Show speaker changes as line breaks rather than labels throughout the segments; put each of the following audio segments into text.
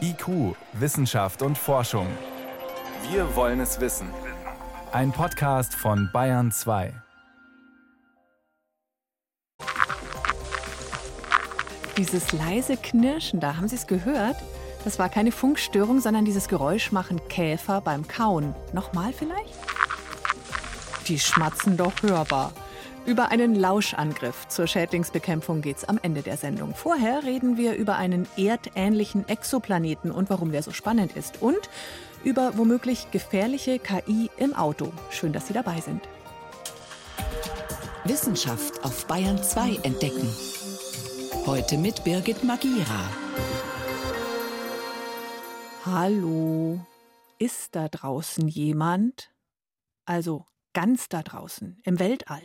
IQ, Wissenschaft und Forschung. Wir wollen es wissen. Ein Podcast von Bayern 2.
Dieses leise Knirschen da, haben Sie es gehört? Das war keine Funkstörung, sondern dieses Geräusch machen Käfer beim Kauen. Nochmal vielleicht? Die schmatzen doch hörbar. Über einen Lauschangriff zur Schädlingsbekämpfung geht's am Ende der Sendung. Vorher reden wir über einen erdähnlichen Exoplaneten und warum der so spannend ist. Und über womöglich gefährliche KI im Auto. Schön, dass Sie dabei sind.
Wissenschaft auf Bayern 2 entdecken. Heute mit Birgit Magira.
Hallo, ist da draußen jemand? Also ganz da draußen, im Weltall.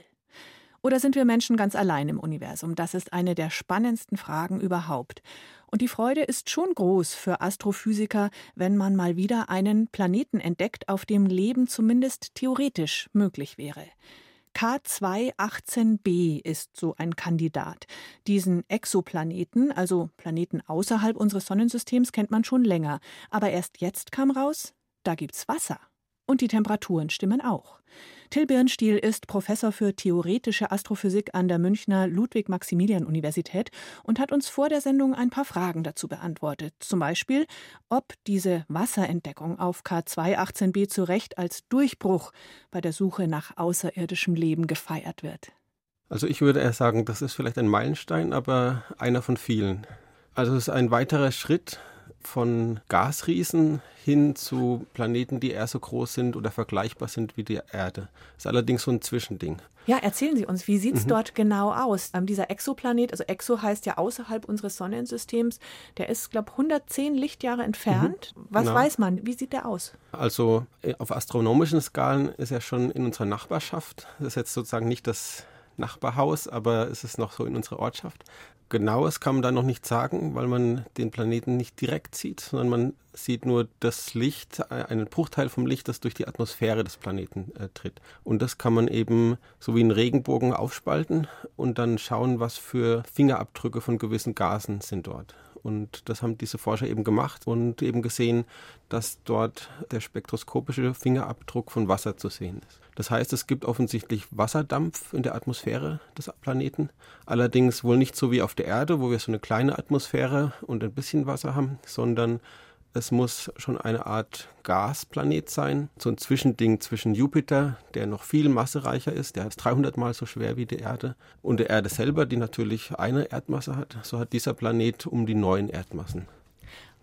Oder sind wir Menschen ganz allein im Universum? Das ist eine der spannendsten Fragen überhaupt. Und die Freude ist schon groß für Astrophysiker, wenn man mal wieder einen Planeten entdeckt, auf dem Leben zumindest theoretisch möglich wäre. K218b ist so ein Kandidat. Diesen Exoplaneten, also Planeten außerhalb unseres Sonnensystems, kennt man schon länger. Aber erst jetzt kam raus, da gibt's Wasser. Und die Temperaturen stimmen auch. Till Birnstiel ist Professor für theoretische Astrophysik an der Münchner Ludwig-Maximilian-Universität und hat uns vor der Sendung ein paar Fragen dazu beantwortet. Zum Beispiel, ob diese Wasserentdeckung auf K218b zu Recht als Durchbruch bei der Suche nach außerirdischem Leben gefeiert wird.
Also ich würde eher sagen, das ist vielleicht ein Meilenstein, aber einer von vielen. Also es ist ein weiterer Schritt von Gasriesen hin zu Planeten, die eher so groß sind oder vergleichbar sind wie die Erde. Das ist allerdings so ein Zwischending.
Ja, erzählen Sie uns, wie sieht es mhm. dort genau aus? Ähm, dieser Exoplanet, also Exo heißt ja außerhalb unseres Sonnensystems, der ist, glaube ich, 110 Lichtjahre entfernt. Mhm. Was genau. weiß man? Wie sieht der aus?
Also äh, auf astronomischen Skalen ist er schon in unserer Nachbarschaft. Das ist jetzt sozusagen nicht das Nachbarhaus, aber es ist noch so in unserer Ortschaft. Genaues kann man da noch nicht sagen, weil man den Planeten nicht direkt sieht, sondern man sieht nur das Licht, äh, einen Bruchteil vom Licht, das durch die Atmosphäre des Planeten äh, tritt. Und das kann man eben so wie einen Regenbogen aufspalten und dann schauen, was für Fingerabdrücke von gewissen Gasen sind dort. Und das haben diese Forscher eben gemacht und eben gesehen, dass dort der spektroskopische Fingerabdruck von Wasser zu sehen ist. Das heißt, es gibt offensichtlich Wasserdampf in der Atmosphäre des Planeten. Allerdings wohl nicht so wie auf der Erde, wo wir so eine kleine Atmosphäre und ein bisschen Wasser haben, sondern es muss schon eine Art Gasplanet sein, so ein Zwischending zwischen Jupiter, der noch viel massereicher ist, der ist 300 mal so schwer wie die Erde, und der Erde selber, die natürlich eine Erdmasse hat. So hat dieser Planet um die neun Erdmassen.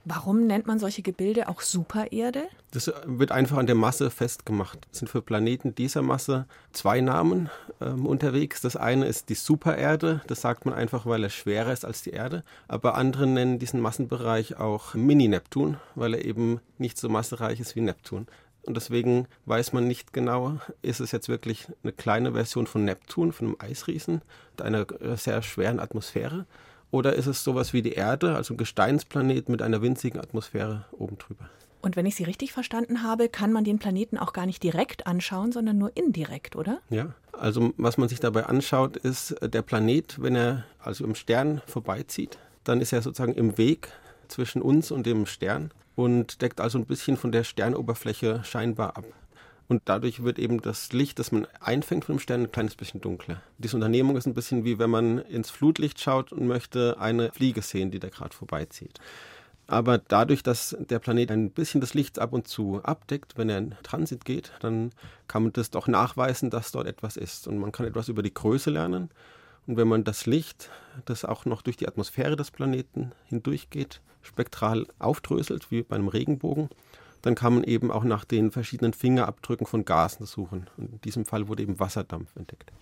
Warum nennt man solche Gebilde auch Supererde?
Das wird einfach an der Masse festgemacht. Es sind für Planeten dieser Masse zwei Namen ähm, unterwegs. Das eine ist die Supererde. Das sagt man einfach, weil er schwerer ist als die Erde. Aber andere nennen diesen Massenbereich auch Mini-Neptun, weil er eben nicht so massereich ist wie Neptun. Und deswegen weiß man nicht genau, ist es jetzt wirklich eine kleine Version von Neptun, von einem Eisriesen, mit einer sehr schweren Atmosphäre oder ist es sowas wie die Erde, also ein Gesteinsplanet mit einer winzigen Atmosphäre oben drüber?
Und wenn ich Sie richtig verstanden habe, kann man den Planeten auch gar nicht direkt anschauen, sondern nur indirekt, oder?
Ja, also was man sich dabei anschaut, ist der Planet, wenn er also im Stern vorbeizieht, dann ist er sozusagen im Weg zwischen uns und dem Stern und deckt also ein bisschen von der Sternoberfläche scheinbar ab. Und dadurch wird eben das Licht, das man einfängt von dem Stern, ein kleines bisschen dunkler. Diese Unternehmung ist ein bisschen wie wenn man ins Flutlicht schaut und möchte eine Fliege sehen, die da gerade vorbeizieht. Aber dadurch, dass der Planet ein bisschen das Licht ab und zu abdeckt, wenn er in Transit geht, dann kann man das doch nachweisen, dass dort etwas ist. Und man kann etwas über die Größe lernen. Und wenn man das Licht, das auch noch durch die Atmosphäre des Planeten hindurchgeht, spektral aufdröselt, wie bei einem Regenbogen, dann kann man eben auch nach den verschiedenen Fingerabdrücken von Gasen suchen. Und in diesem Fall wurde eben Wasserdampf entdeckt.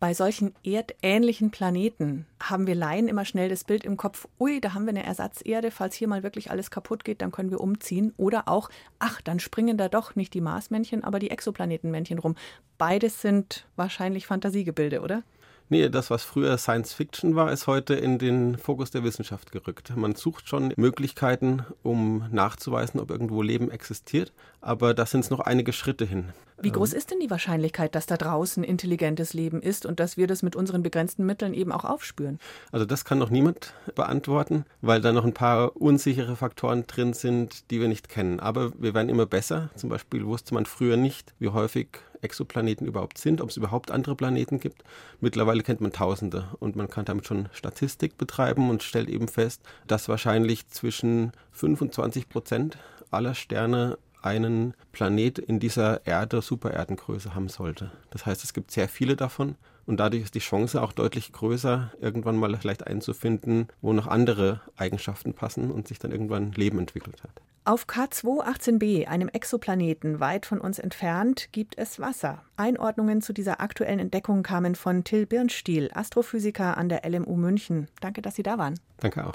Bei solchen erdähnlichen Planeten haben wir Laien immer schnell das Bild im Kopf, ui, da haben wir eine Ersatzerde, falls hier mal wirklich alles kaputt geht, dann können wir umziehen. Oder auch, ach, dann springen da doch nicht die Marsmännchen, aber die Exoplanetenmännchen rum. Beides sind wahrscheinlich Fantasiegebilde, oder?
Nee, das, was früher Science Fiction war, ist heute in den Fokus der Wissenschaft gerückt. Man sucht schon Möglichkeiten, um nachzuweisen, ob irgendwo Leben existiert, aber da sind es noch einige Schritte hin.
Wie groß ist denn die Wahrscheinlichkeit, dass da draußen intelligentes Leben ist und dass wir das mit unseren begrenzten Mitteln eben auch aufspüren?
Also das kann noch niemand beantworten, weil da noch ein paar unsichere Faktoren drin sind, die wir nicht kennen. Aber wir werden immer besser. Zum Beispiel wusste man früher nicht, wie häufig Exoplaneten überhaupt sind, ob es überhaupt andere Planeten gibt. Mittlerweile kennt man Tausende und man kann damit schon Statistik betreiben und stellt eben fest, dass wahrscheinlich zwischen 25 Prozent aller Sterne einen Planet in dieser Erde, Supererdengröße haben sollte. Das heißt, es gibt sehr viele davon und dadurch ist die Chance auch deutlich größer, irgendwann mal vielleicht einzufinden, wo noch andere Eigenschaften passen und sich dann irgendwann Leben entwickelt hat.
Auf K218b, einem Exoplaneten weit von uns entfernt, gibt es Wasser. Einordnungen zu dieser aktuellen Entdeckung kamen von Till Birnstiel, Astrophysiker an der LMU München. Danke, dass Sie da waren.
Danke auch.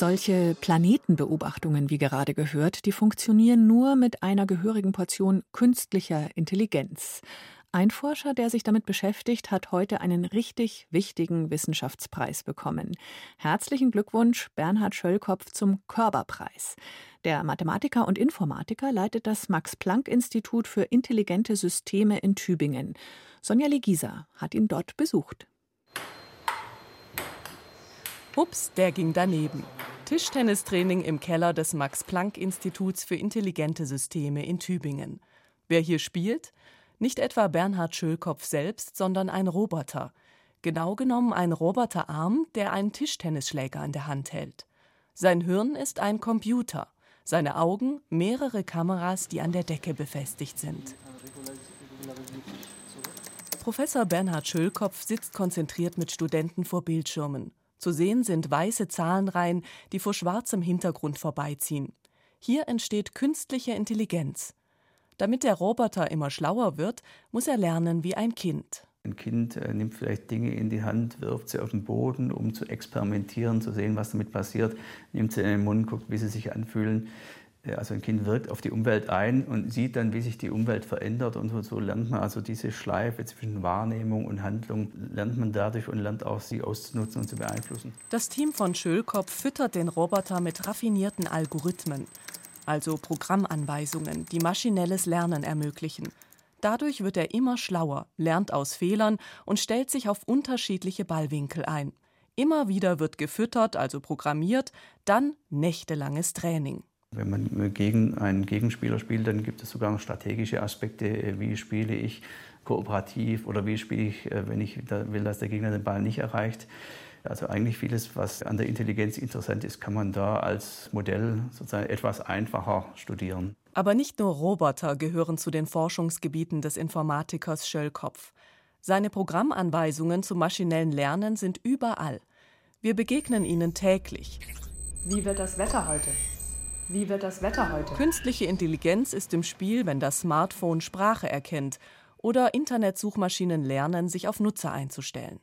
Solche Planetenbeobachtungen, wie gerade gehört, die funktionieren nur mit einer gehörigen Portion künstlicher Intelligenz. Ein Forscher, der sich damit beschäftigt, hat heute einen richtig wichtigen Wissenschaftspreis bekommen. Herzlichen Glückwunsch, Bernhard Schöllkopf, zum Körperpreis. Der Mathematiker und Informatiker leitet das Max-Planck-Institut für intelligente Systeme in Tübingen. Sonja Legisa hat ihn dort besucht.
Ups, der ging daneben. Tischtennistraining im Keller des Max-Planck-Instituts für intelligente Systeme in Tübingen. Wer hier spielt? Nicht etwa Bernhard Schölkopf selbst, sondern ein Roboter. Genau genommen ein Roboterarm, der einen Tischtennisschläger in der Hand hält. Sein Hirn ist ein Computer, seine Augen mehrere Kameras, die an der Decke befestigt sind. Professor Bernhard Schölkopf sitzt konzentriert mit Studenten vor Bildschirmen. Zu sehen sind weiße Zahlenreihen, die vor schwarzem Hintergrund vorbeiziehen. Hier entsteht künstliche Intelligenz. Damit der Roboter immer schlauer wird, muss er lernen wie ein Kind.
Ein Kind äh, nimmt vielleicht Dinge in die Hand, wirft sie auf den Boden, um zu experimentieren, zu sehen, was damit passiert, nimmt sie in den Mund, guckt, wie sie sich anfühlen. Also ein Kind wirkt auf die Umwelt ein und sieht dann, wie sich die Umwelt verändert und so, lernt man also diese Schleife zwischen Wahrnehmung und Handlung, lernt man dadurch und lernt auch sie auszunutzen und zu beeinflussen.
Das Team von Schölkopf füttert den Roboter mit raffinierten Algorithmen, also Programmanweisungen, die maschinelles Lernen ermöglichen. Dadurch wird er immer schlauer, lernt aus Fehlern und stellt sich auf unterschiedliche Ballwinkel ein. Immer wieder wird gefüttert, also programmiert, dann nächtelanges Training.
Wenn man gegen einen Gegenspieler spielt, dann gibt es sogar noch strategische Aspekte. Wie spiele ich kooperativ oder wie spiele ich, äh, wenn ich will, dass der Gegner den Ball nicht erreicht. Also eigentlich vieles, was an der Intelligenz interessant ist, kann man da als Modell sozusagen etwas einfacher studieren.
Aber nicht nur Roboter gehören zu den Forschungsgebieten des Informatikers Schöllkopf. Seine Programmanweisungen zum maschinellen Lernen sind überall. Wir begegnen ihnen täglich.
Wie wird das Wetter heute? Wie wird das Wetter heute?
Künstliche Intelligenz ist im Spiel, wenn das Smartphone Sprache erkennt oder Internetsuchmaschinen lernen, sich auf Nutzer einzustellen.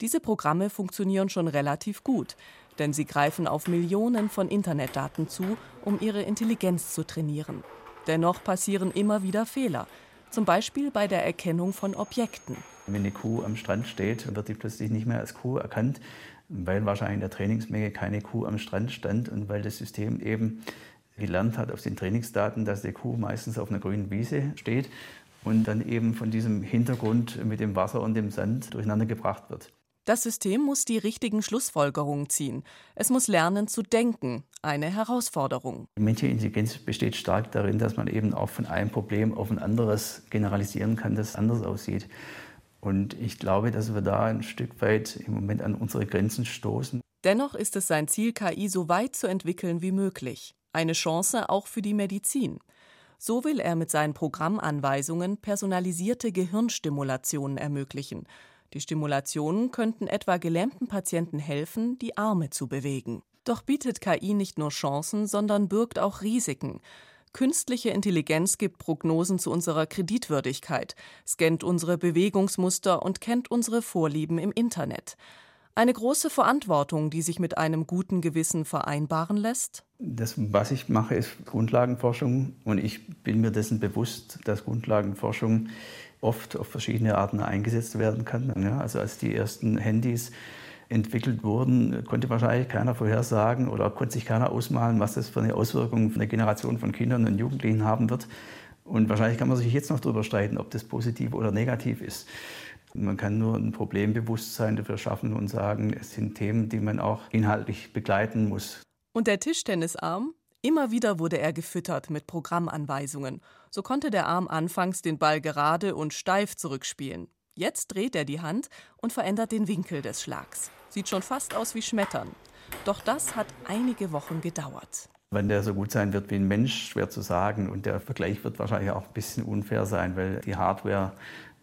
Diese Programme funktionieren schon relativ gut, denn sie greifen auf Millionen von Internetdaten zu, um ihre Intelligenz zu trainieren. Dennoch passieren immer wieder Fehler, zum Beispiel bei der Erkennung von Objekten.
Wenn eine Kuh am Strand steht, wird die plötzlich nicht mehr als Kuh erkannt, weil wahrscheinlich in der Trainingsmenge keine Kuh am Strand stand und weil das System eben gelernt hat aus den Trainingsdaten, dass die Kuh meistens auf einer grünen Wiese steht und dann eben von diesem Hintergrund mit dem Wasser und dem Sand durcheinander gebracht wird.
Das System muss die richtigen Schlussfolgerungen ziehen. Es muss lernen zu denken. Eine Herausforderung.
Die menschliche Intelligenz besteht stark darin, dass man eben auch von einem Problem auf ein anderes generalisieren kann, das anders aussieht. Und ich glaube, dass wir da ein Stück weit im Moment an unsere Grenzen stoßen.
Dennoch ist es sein Ziel, KI so weit zu entwickeln wie möglich. Eine Chance auch für die Medizin. So will er mit seinen Programmanweisungen personalisierte Gehirnstimulationen ermöglichen. Die Stimulationen könnten etwa gelähmten Patienten helfen, die Arme zu bewegen. Doch bietet KI nicht nur Chancen, sondern birgt auch Risiken. Künstliche Intelligenz gibt Prognosen zu unserer Kreditwürdigkeit, scannt unsere Bewegungsmuster und kennt unsere Vorlieben im Internet. Eine große Verantwortung, die sich mit einem guten Gewissen vereinbaren lässt?
Das, was ich mache, ist Grundlagenforschung und ich bin mir dessen bewusst, dass Grundlagenforschung oft auf verschiedene Arten eingesetzt werden kann. Also als die ersten Handys entwickelt wurden, konnte wahrscheinlich keiner vorhersagen oder konnte sich keiner ausmalen, was das für eine Auswirkung für eine Generation von Kindern und Jugendlichen haben wird. Und wahrscheinlich kann man sich jetzt noch darüber streiten, ob das positiv oder negativ ist. Man kann nur ein Problembewusstsein dafür schaffen und sagen, es sind Themen, die man auch inhaltlich begleiten muss.
Und der Tischtennisarm? Immer wieder wurde er gefüttert mit Programmanweisungen. So konnte der Arm anfangs den Ball gerade und steif zurückspielen. Jetzt dreht er die Hand und verändert den Winkel des Schlags. Sieht schon fast aus wie Schmettern. Doch das hat einige Wochen gedauert.
Wann der so gut sein wird wie ein Mensch, schwer zu sagen. Und der Vergleich wird wahrscheinlich auch ein bisschen unfair sein, weil die Hardware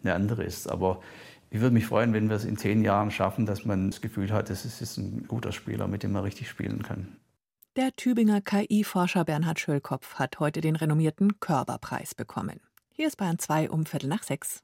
eine andere ist. Aber ich würde mich freuen, wenn wir es in zehn Jahren schaffen, dass man das Gefühl hat, es ist ein guter Spieler, mit dem man richtig spielen kann.
Der Tübinger KI-Forscher Bernhard Schöllkopf hat heute den renommierten Körperpreis bekommen. Hier ist Bayern 2 um Viertel nach sechs.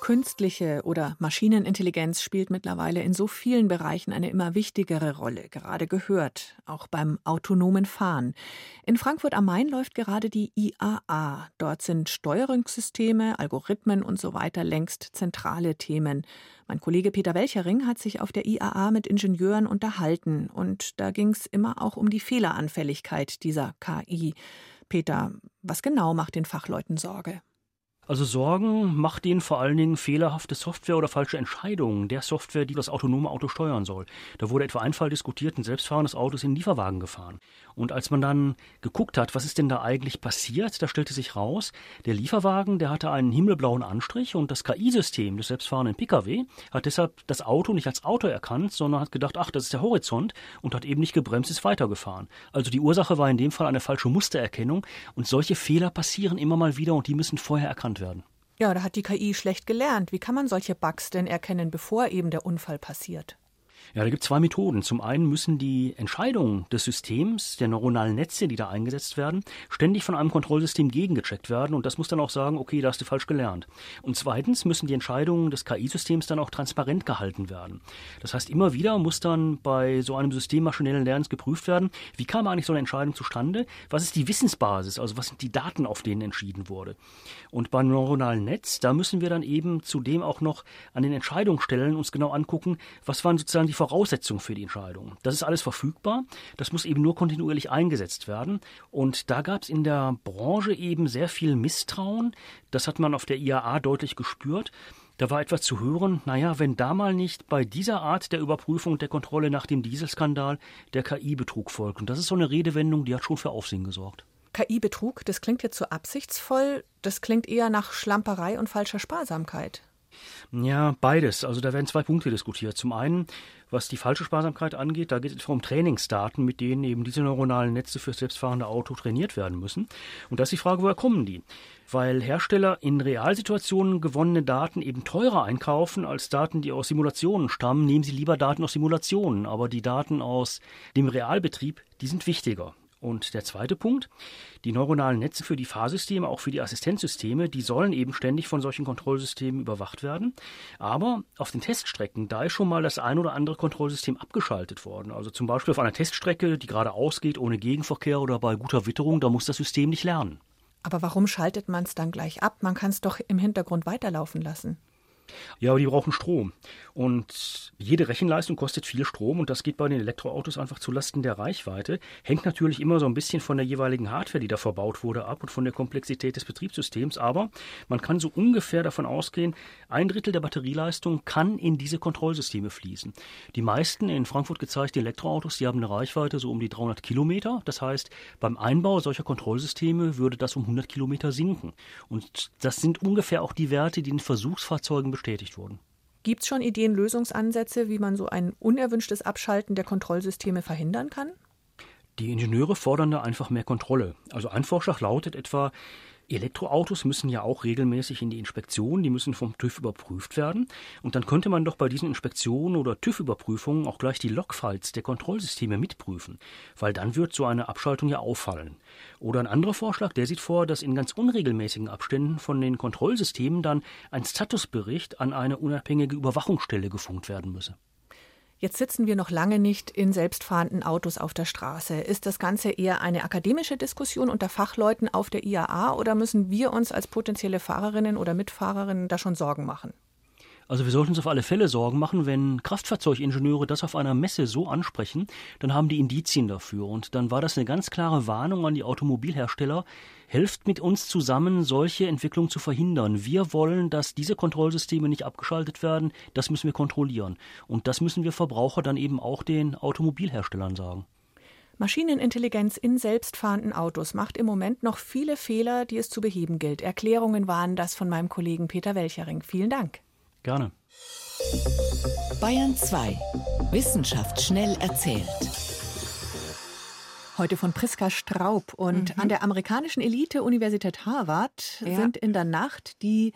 Künstliche oder Maschinenintelligenz spielt mittlerweile in so vielen Bereichen eine immer wichtigere Rolle, gerade gehört, auch beim autonomen Fahren. In Frankfurt am Main läuft gerade die IAA. Dort sind Steuerungssysteme, Algorithmen und so weiter längst zentrale Themen. Mein Kollege Peter Welchering hat sich auf der IAA mit Ingenieuren unterhalten und da ging es immer auch um die Fehleranfälligkeit dieser KI. Peter, was genau macht den Fachleuten Sorge?
Also Sorgen macht ihnen vor allen Dingen fehlerhafte Software oder falsche Entscheidungen der Software, die das autonome Auto steuern soll. Da wurde etwa ein Fall diskutiert, ein selbstfahrendes Auto ist in den Lieferwagen gefahren. Und als man dann geguckt hat, was ist denn da eigentlich passiert, da stellte sich raus, der Lieferwagen, der hatte einen himmelblauen Anstrich und das KI-System des selbstfahrenden Pkw hat deshalb das Auto nicht als Auto erkannt, sondern hat gedacht, ach, das ist der Horizont und hat eben nicht gebremst, ist weitergefahren. Also die Ursache war in dem Fall eine falsche Mustererkennung und solche Fehler passieren immer mal wieder und die müssen vorher erkannt werden.
Ja, da hat die KI schlecht gelernt. Wie kann man solche Bugs denn erkennen, bevor eben der Unfall passiert?
Ja, da gibt es zwei Methoden. Zum einen müssen die Entscheidungen des Systems, der neuronalen Netze, die da eingesetzt werden, ständig von einem Kontrollsystem gegengecheckt werden und das muss dann auch sagen, okay, da hast du falsch gelernt. Und zweitens müssen die Entscheidungen des KI-Systems dann auch transparent gehalten werden. Das heißt, immer wieder muss dann bei so einem System maschinellen Lernens geprüft werden, wie kam eigentlich so eine Entscheidung zustande? Was ist die Wissensbasis? Also was sind die Daten, auf denen entschieden wurde? Und beim neuronalen Netz, da müssen wir dann eben zudem auch noch an den Entscheidungsstellen uns genau angucken, was waren sozusagen die Voraussetzung für die Entscheidung. Das ist alles verfügbar. Das muss eben nur kontinuierlich eingesetzt werden. Und da gab es in der Branche eben sehr viel Misstrauen. Das hat man auf der IAA deutlich gespürt. Da war etwas zu hören, naja, wenn da mal nicht bei dieser Art der Überprüfung und der Kontrolle nach dem Dieselskandal der KI-Betrug folgt. Und das ist so eine Redewendung, die hat schon für Aufsehen gesorgt.
KI-Betrug, das klingt jetzt so absichtsvoll, das klingt eher nach Schlamperei und falscher Sparsamkeit.
Ja, beides. Also da werden zwei Punkte diskutiert. Zum einen, was die falsche Sparsamkeit angeht, da geht es um Trainingsdaten, mit denen eben diese neuronalen Netze für selbstfahrende Auto trainiert werden müssen. Und da ist die Frage, woher kommen die? Weil Hersteller in Realsituationen gewonnene Daten eben teurer einkaufen als Daten, die aus Simulationen stammen, nehmen sie lieber Daten aus Simulationen. Aber die Daten aus dem Realbetrieb, die sind wichtiger. Und der zweite Punkt, die neuronalen Netze für die Fahrsysteme, auch für die Assistenzsysteme, die sollen eben ständig von solchen Kontrollsystemen überwacht werden. Aber auf den Teststrecken, da ist schon mal das ein oder andere Kontrollsystem abgeschaltet worden. Also zum Beispiel auf einer Teststrecke, die gerade ausgeht, ohne Gegenverkehr oder bei guter Witterung, da muss das System nicht lernen.
Aber warum schaltet man es dann gleich ab? Man kann es doch im Hintergrund weiterlaufen lassen.
Ja, aber die brauchen Strom. Und jede Rechenleistung kostet viel Strom und das geht bei den Elektroautos einfach zulasten der Reichweite. Hängt natürlich immer so ein bisschen von der jeweiligen Hardware, die da verbaut wurde, ab und von der Komplexität des Betriebssystems. Aber man kann so ungefähr davon ausgehen, ein Drittel der Batterieleistung kann in diese Kontrollsysteme fließen. Die meisten in Frankfurt gezeigten Elektroautos, die haben eine Reichweite so um die 300 Kilometer. Das heißt, beim Einbau solcher Kontrollsysteme würde das um 100 Kilometer sinken. Und das sind ungefähr auch die Werte, die in Versuchsfahrzeugen bestätigt wurden.
Gibt es schon Ideen, Lösungsansätze, wie man so ein unerwünschtes Abschalten der Kontrollsysteme verhindern kann?
Die Ingenieure fordern da einfach mehr Kontrolle. Also ein Vorschlag lautet etwa, Elektroautos müssen ja auch regelmäßig in die Inspektion, die müssen vom TÜV überprüft werden. Und dann könnte man doch bei diesen Inspektionen oder TÜV-Überprüfungen auch gleich die Logfiles der Kontrollsysteme mitprüfen, weil dann wird so eine Abschaltung ja auffallen. Oder ein anderer Vorschlag, der sieht vor, dass in ganz unregelmäßigen Abständen von den Kontrollsystemen dann ein Statusbericht an eine unabhängige Überwachungsstelle gefunkt werden müsse.
Jetzt sitzen wir noch lange nicht in selbstfahrenden Autos auf der Straße. Ist das Ganze eher eine akademische Diskussion unter Fachleuten auf der IAA oder müssen wir uns als potenzielle Fahrerinnen oder Mitfahrerinnen da schon Sorgen machen?
Also wir sollten uns auf alle Fälle Sorgen machen, wenn Kraftfahrzeugingenieure das auf einer Messe so ansprechen, dann haben die Indizien dafür. Und dann war das eine ganz klare Warnung an die Automobilhersteller, helft mit uns zusammen, solche Entwicklungen zu verhindern. Wir wollen, dass diese Kontrollsysteme nicht abgeschaltet werden. Das müssen wir kontrollieren. Und das müssen wir Verbraucher dann eben auch den Automobilherstellern sagen.
Maschinenintelligenz in selbstfahrenden Autos macht im Moment noch viele Fehler, die es zu beheben gilt. Erklärungen waren das von meinem Kollegen Peter Welchering. Vielen Dank.
Gerne.
Bayern 2. Wissenschaft schnell erzählt.
Heute von Priska Straub. Und mhm. an der amerikanischen Elite-Universität Harvard ja. sind in der Nacht die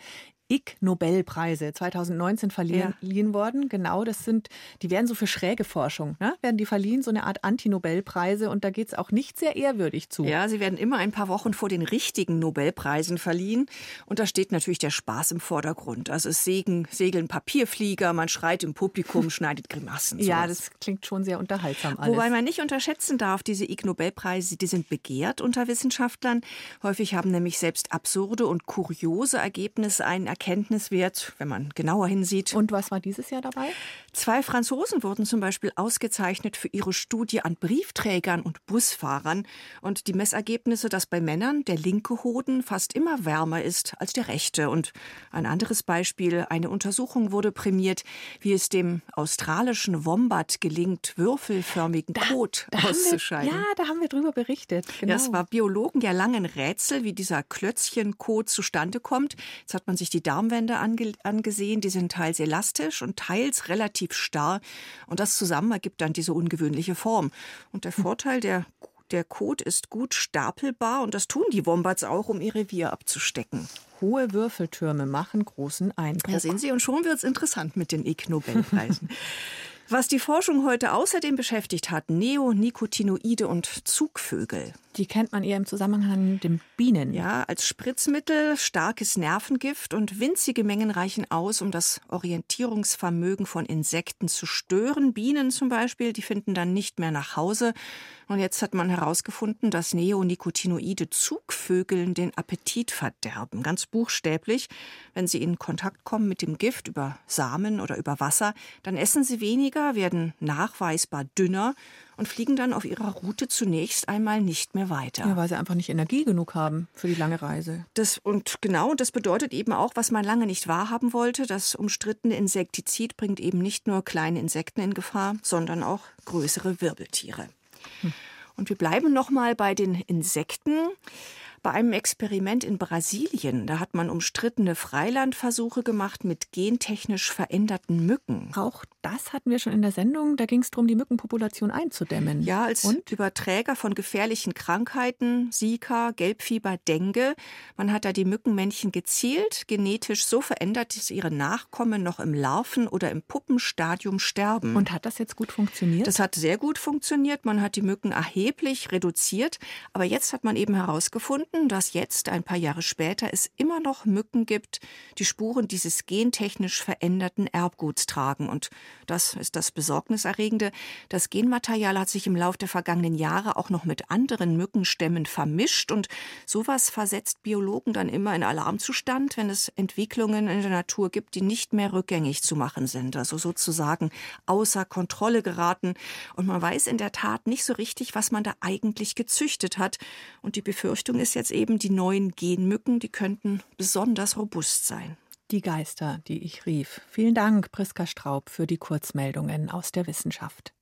Ig Nobelpreise 2019 verliehen ja. worden. Genau, das sind, die werden so für schräge Forschung, ne? werden die verliehen, so eine Art Anti-Nobelpreise und da geht es auch nicht sehr ehrwürdig zu.
Ja, sie werden immer ein paar Wochen vor den richtigen Nobelpreisen verliehen und da steht natürlich der Spaß im Vordergrund. Also es segeln, segeln Papierflieger, man schreit im Publikum, schneidet Grimassen.
Sowas. Ja, das klingt schon sehr unterhaltsam alles.
Wobei man nicht unterschätzen darf, diese Ig Nobelpreise, die sind begehrt unter Wissenschaftlern. Häufig haben nämlich selbst absurde und kuriose Ergebnisse einen Erkenntniswert, wenn man genauer hinsieht.
Und was war dieses Jahr dabei?
Zwei Franzosen wurden zum Beispiel ausgezeichnet für ihre Studie an Briefträgern und Busfahrern. Und die Messergebnisse, dass bei Männern der linke Hoden fast immer wärmer ist als der rechte. Und ein anderes Beispiel, eine Untersuchung wurde prämiert, wie es dem australischen Wombat gelingt, würfelförmigen da, Kot da auszuscheiden.
Wir, ja, da haben wir drüber berichtet.
Genau. Das war Biologen ja lange ein Rätsel, wie dieser Klötzchenkot zustande kommt. Jetzt hat man sich die Darmwände ange angesehen. Die sind teils elastisch und teils relativ starr. Und das zusammen ergibt dann diese ungewöhnliche Form. Und der Vorteil der der Kot ist gut stapelbar und das tun die Wombats auch, um ihr Revier abzustecken.
Hohe Würfeltürme machen großen Eindruck.
Ja, sehen Sie, und schon wird es interessant mit den Ig Nobelpreisen. Was die Forschung heute außerdem beschäftigt hat, Neonicotinoide und Zugvögel.
Die kennt man eher im Zusammenhang mit den Bienen.
Ja, als Spritzmittel, starkes Nervengift und winzige Mengen reichen aus, um das Orientierungsvermögen von Insekten zu stören. Bienen zum Beispiel, die finden dann nicht mehr nach Hause. Und jetzt hat man herausgefunden, dass Neonicotinoide Zugvögeln den Appetit verderben, ganz buchstäblich. Wenn sie in Kontakt kommen mit dem Gift über Samen oder über Wasser, dann essen sie weniger, werden nachweisbar dünner und fliegen dann auf ihrer Route zunächst einmal nicht mehr weiter.
Ja, weil sie einfach nicht Energie genug haben für die lange Reise.
Das, und genau, das bedeutet eben auch, was man lange nicht wahrhaben wollte. Das umstrittene Insektizid bringt eben nicht nur kleine Insekten in Gefahr, sondern auch größere Wirbeltiere. Hm. Und wir bleiben noch mal bei den Insekten bei einem Experiment in Brasilien. Da hat man umstrittene Freilandversuche gemacht mit gentechnisch veränderten Mücken.
Auch das hatten wir schon in der Sendung. Da ging es darum, die Mückenpopulation einzudämmen.
Ja, als Und? Überträger von gefährlichen Krankheiten, Zika, Gelbfieber, Dengue. Man hat da die Mückenmännchen gezielt, genetisch so verändert, dass ihre Nachkommen noch im Larven- oder im Puppenstadium sterben.
Und hat das jetzt gut funktioniert?
Das hat sehr gut funktioniert. Man hat die Mücken erheblich reduziert. Aber jetzt hat man eben herausgefunden, dass jetzt, ein paar Jahre später, es immer noch Mücken gibt, die Spuren dieses gentechnisch veränderten Erbguts tragen. Und das ist das Besorgniserregende. Das Genmaterial hat sich im Laufe der vergangenen Jahre auch noch mit anderen Mückenstämmen vermischt. Und sowas versetzt Biologen dann immer in Alarmzustand, wenn es Entwicklungen in der Natur gibt, die nicht mehr rückgängig zu machen sind. Also sozusagen außer Kontrolle geraten. Und man weiß in der Tat nicht so richtig, was man da eigentlich gezüchtet hat. Und die Befürchtung ist jetzt eben die neuen Genmücken, die könnten besonders robust sein.
Die Geister, die ich rief. Vielen Dank, Priska Straub, für die Kurzmeldungen aus der Wissenschaft.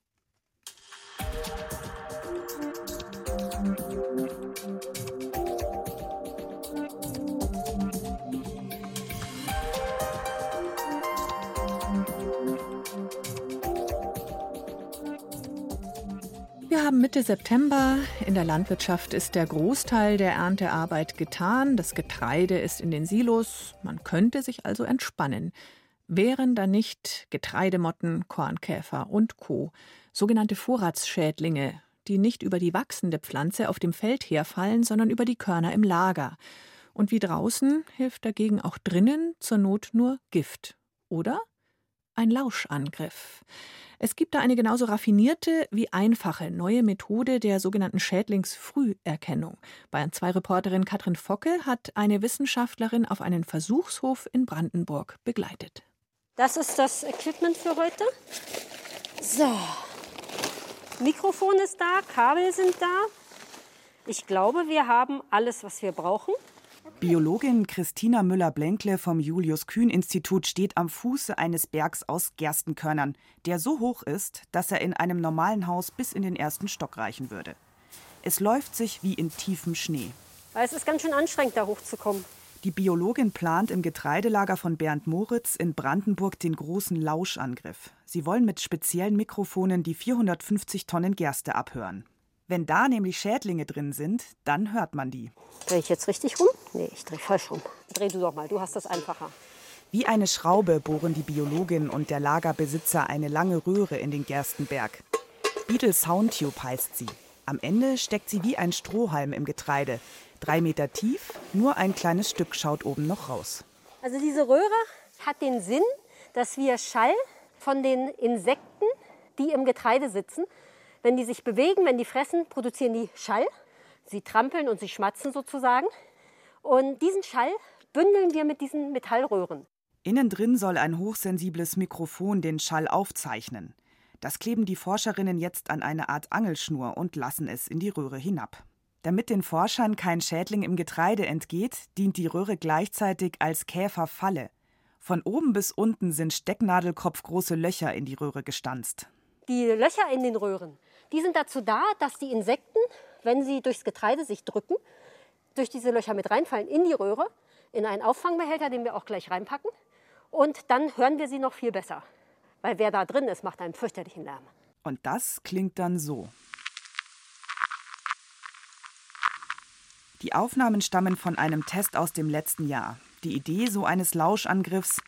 Haben Mitte September. In der Landwirtschaft ist der Großteil der Erntearbeit getan. Das Getreide ist in den Silos. Man könnte sich also entspannen. Wären da nicht Getreidemotten, Kornkäfer und Co., sogenannte Vorratsschädlinge, die nicht über die wachsende Pflanze auf dem Feld herfallen, sondern über die Körner im Lager. Und wie draußen hilft dagegen auch drinnen zur Not nur Gift. Oder ein Lauschangriff. Es gibt da eine genauso raffinierte wie einfache neue Methode der sogenannten Schädlingsfrüherkennung. Bayern 2 Reporterin Katrin Focke hat eine Wissenschaftlerin auf einen Versuchshof in Brandenburg begleitet.
Das ist das Equipment für heute. So. Mikrofon ist da, Kabel sind da. Ich glaube, wir haben alles, was wir brauchen.
Biologin Christina Müller-Blenkle vom Julius-Kühn-Institut steht am Fuße eines Bergs aus Gerstenkörnern, der so hoch ist, dass er in einem normalen Haus bis in den ersten Stock reichen würde. Es läuft sich wie in tiefem Schnee.
Es ist ganz schön anstrengend, da hochzukommen.
Die Biologin plant im Getreidelager von Bernd Moritz in Brandenburg den großen Lauschangriff. Sie wollen mit speziellen Mikrofonen die 450 Tonnen Gerste abhören. Wenn da nämlich Schädlinge drin sind, dann hört man die.
Drehe ich jetzt richtig rum? Nee, ich drehe falsch rum. Dreh du doch mal, du hast das einfacher.
Wie eine Schraube bohren die Biologin und der Lagerbesitzer eine lange Röhre in den Gerstenberg. Beetle Soundtube heißt sie. Am Ende steckt sie wie ein Strohhalm im Getreide. Drei Meter tief, nur ein kleines Stück schaut oben noch raus.
Also diese Röhre hat den Sinn, dass wir Schall von den Insekten, die im Getreide sitzen, wenn die sich bewegen, wenn die fressen, produzieren die Schall. Sie trampeln und sie schmatzen sozusagen. Und diesen Schall bündeln wir mit diesen Metallröhren.
Innen drin soll ein hochsensibles Mikrofon den Schall aufzeichnen. Das kleben die Forscherinnen jetzt an eine Art Angelschnur und lassen es in die Röhre hinab. Damit den Forschern kein Schädling im Getreide entgeht, dient die Röhre gleichzeitig als Käferfalle. Von oben bis unten sind stecknadelkopfgroße Löcher in die Röhre gestanzt.
Die Löcher in den Röhren die sind dazu da, dass die Insekten, wenn sie durchs Getreide sich drücken, durch diese Löcher mit reinfallen in die Röhre, in einen Auffangbehälter, den wir auch gleich reinpacken. Und dann hören wir sie noch viel besser. Weil wer da drin ist, macht einen fürchterlichen Lärm.
Und das klingt dann so. Die Aufnahmen stammen von einem Test aus dem letzten Jahr. Die Idee so eines Lauschangriffs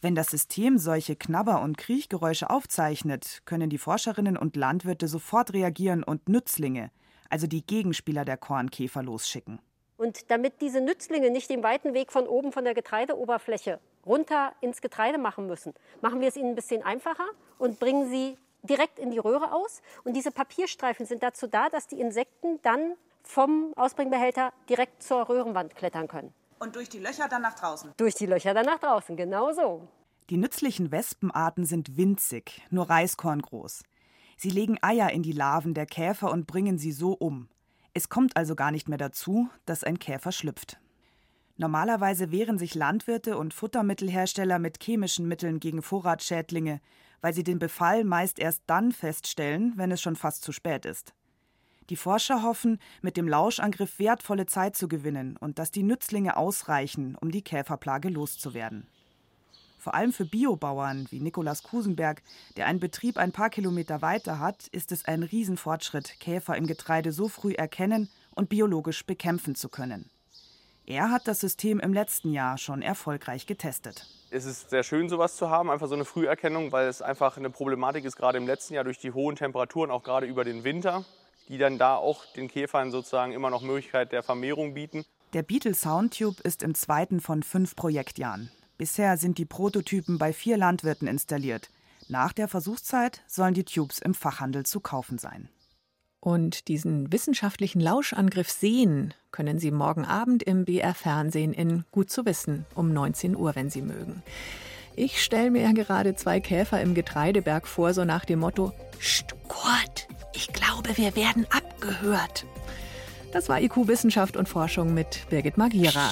wenn das System solche Knabber- und Kriechgeräusche aufzeichnet, können die Forscherinnen und Landwirte sofort reagieren und Nützlinge, also die Gegenspieler der Kornkäfer, losschicken.
Und damit diese Nützlinge nicht den weiten Weg von oben von der Getreideoberfläche runter ins Getreide machen müssen, machen wir es ihnen ein bisschen einfacher und bringen sie direkt in die Röhre aus. Und diese Papierstreifen sind dazu da, dass die Insekten dann vom Ausbringbehälter direkt zur Röhrenwand klettern können.
Und durch die Löcher dann nach draußen?
Durch die Löcher dann nach draußen, genau so.
Die nützlichen Wespenarten sind winzig, nur Reiskorn groß. Sie legen Eier in die Larven der Käfer und bringen sie so um. Es kommt also gar nicht mehr dazu, dass ein Käfer schlüpft. Normalerweise wehren sich Landwirte und Futtermittelhersteller mit chemischen Mitteln gegen Vorratsschädlinge, weil sie den Befall meist erst dann feststellen, wenn es schon fast zu spät ist. Die Forscher hoffen, mit dem Lauschangriff wertvolle Zeit zu gewinnen und dass die Nützlinge ausreichen, um die Käferplage loszuwerden. Vor allem für Biobauern wie Nikolaus Kusenberg, der einen Betrieb ein paar Kilometer weiter hat, ist es ein Riesenfortschritt, Käfer im Getreide so früh erkennen und biologisch bekämpfen zu können. Er hat das System im letzten Jahr schon erfolgreich getestet.
Es ist sehr schön, sowas zu haben, einfach so eine Früherkennung, weil es einfach eine Problematik ist, gerade im letzten Jahr durch die hohen Temperaturen, auch gerade über den Winter die dann da auch den Käfern sozusagen immer noch Möglichkeit der Vermehrung bieten.
Der Beetle Soundtube ist im zweiten von fünf Projektjahren. Bisher sind die Prototypen bei vier Landwirten installiert. Nach der Versuchszeit sollen die Tubes im Fachhandel zu kaufen sein.
Und diesen wissenschaftlichen Lauschangriff sehen können Sie morgen Abend im BR Fernsehen in Gut zu wissen um 19 Uhr, wenn Sie mögen. Ich stelle mir ja gerade zwei Käfer im Getreideberg vor, so nach dem Motto: St Kurt, ich glaube, wir werden abgehört. Das war IQ Wissenschaft und Forschung mit Birgit Magira.